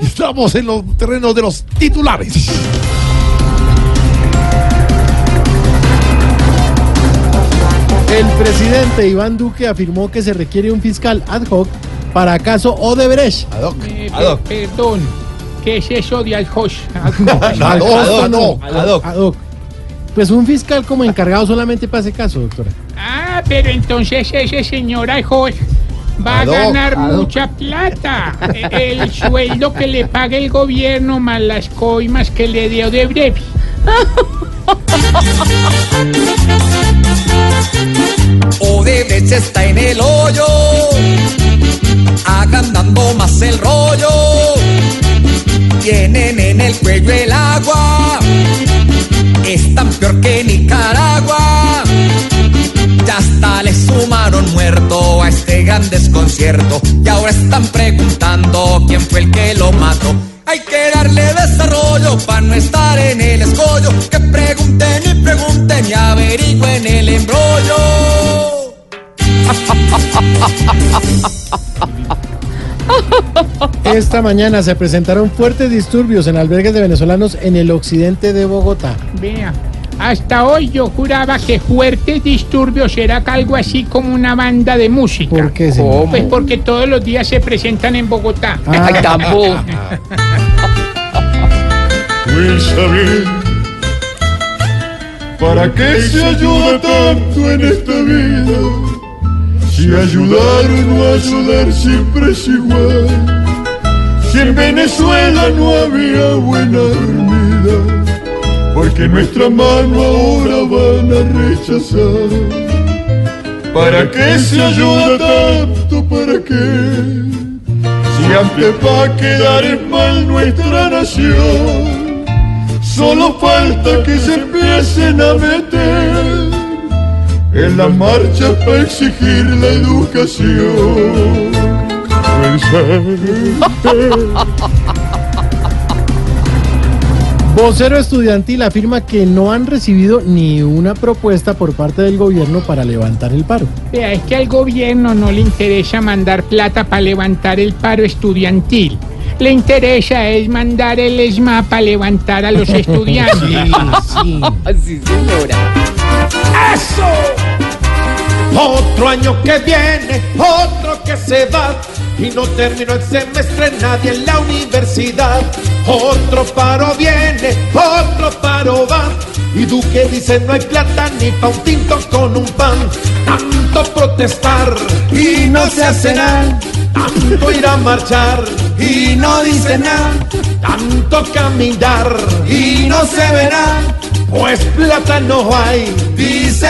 Estamos en los terrenos de los titulares. El presidente Iván Duque afirmó que se requiere un fiscal ad hoc para caso Odebrecht. Ad hoc. Eh, Ad hoc. pe- perdón, ¿qué es eso de Aljosh? Ad hoc, no. Ad hoc. Ad hoc. Pues un fiscal como encargado solamente para ese caso, doctora. ah, pero entonces ese señor Aljosh va a ganar mucha plata. Eh, El sueldo que le pague el gobierno más las coimas que le dio de breve. Odebrecht está en el hoyo, agrandando más el rollo. Tienen en el cuello el agua, están peor que Nicaragua. Gran desconcierto y ahora están preguntando quién fue el que lo mató. Hay que darle desarrollo para no estar en el escollo. Que pregunten y pregunten y averigüen el embrollo. Esta mañana se presentaron fuertes disturbios en albergues de venezolanos en el occidente de Bogotá. Vea, hasta hoy yo juraba que Fuertes Disturbios era algo así como una banda de música. ¿Por qué, señor? Pues porque todos los días se presentan en Bogotá. Ah, Pues saber ¿Para qué se ayuda tanto en esta vida? Si ayudar o no ayudar siempre es igual. Si en Venezuela no había buena dormida, porque nuestra mano ahora van a rechazar. ¿Para qué se ayuda tanto? ¿Para qué? Si antes va a quedar en mal nuestra nación. Solo falta que se empiecen a meter en la marcha para exigir la educación. Vocero estudiantil afirma que no han recibido ni una propuesta por parte del gobierno para levantar el paro. Vea, es que al gobierno no le interesa mandar plata para levantar el paro estudiantil. Le interesa es mandar el ESMA para levantar a los estudiantes. sí. Otro año que viene, otro que se va y no terminó el semestre nadie en la universidad. Otro paro viene, otro paro va y Duque dice no hay plata ni pa' un tinto con un pan. Tanto protestar y no se hace nada. Tanto ir a marchar y no dice nada. Tanto caminar y no se verá. Pues plata no hay, dice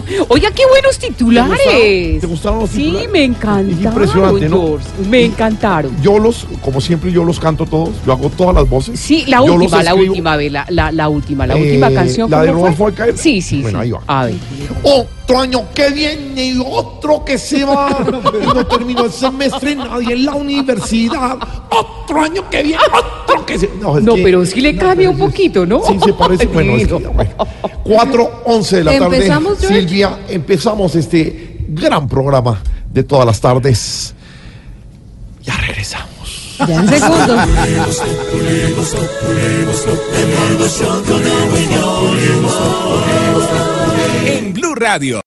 Oiga, qué buenos titulares. ¿Te gustaron los Sí, titulares? me encantaron. Impresionante, ¿no? George, Me encantaron. Yo los, como siempre, yo los canto todos. Yo hago todas las voces. Sí, la Yo última, la escribo. última, la, la, la última, la Eh, última canción. ¿la de ¿cómo Rodolfo? Alcaer? Sí, sí, Bueno, sí. ahí va. A ver. Otro año que viene y otro que se va. No terminó el semestre nadie en la universidad. Otro año que viene, otro se es No, que- pero sí le cambia un poquito, ¿no? Sí, se parece. Bueno, es que, bueno. 4, 11 de la tarde. ¿Empezamos? Silvia, empezamos este gran programa de todas las tardes. Ya regresamos. Ya en segundos. En Blue Radio.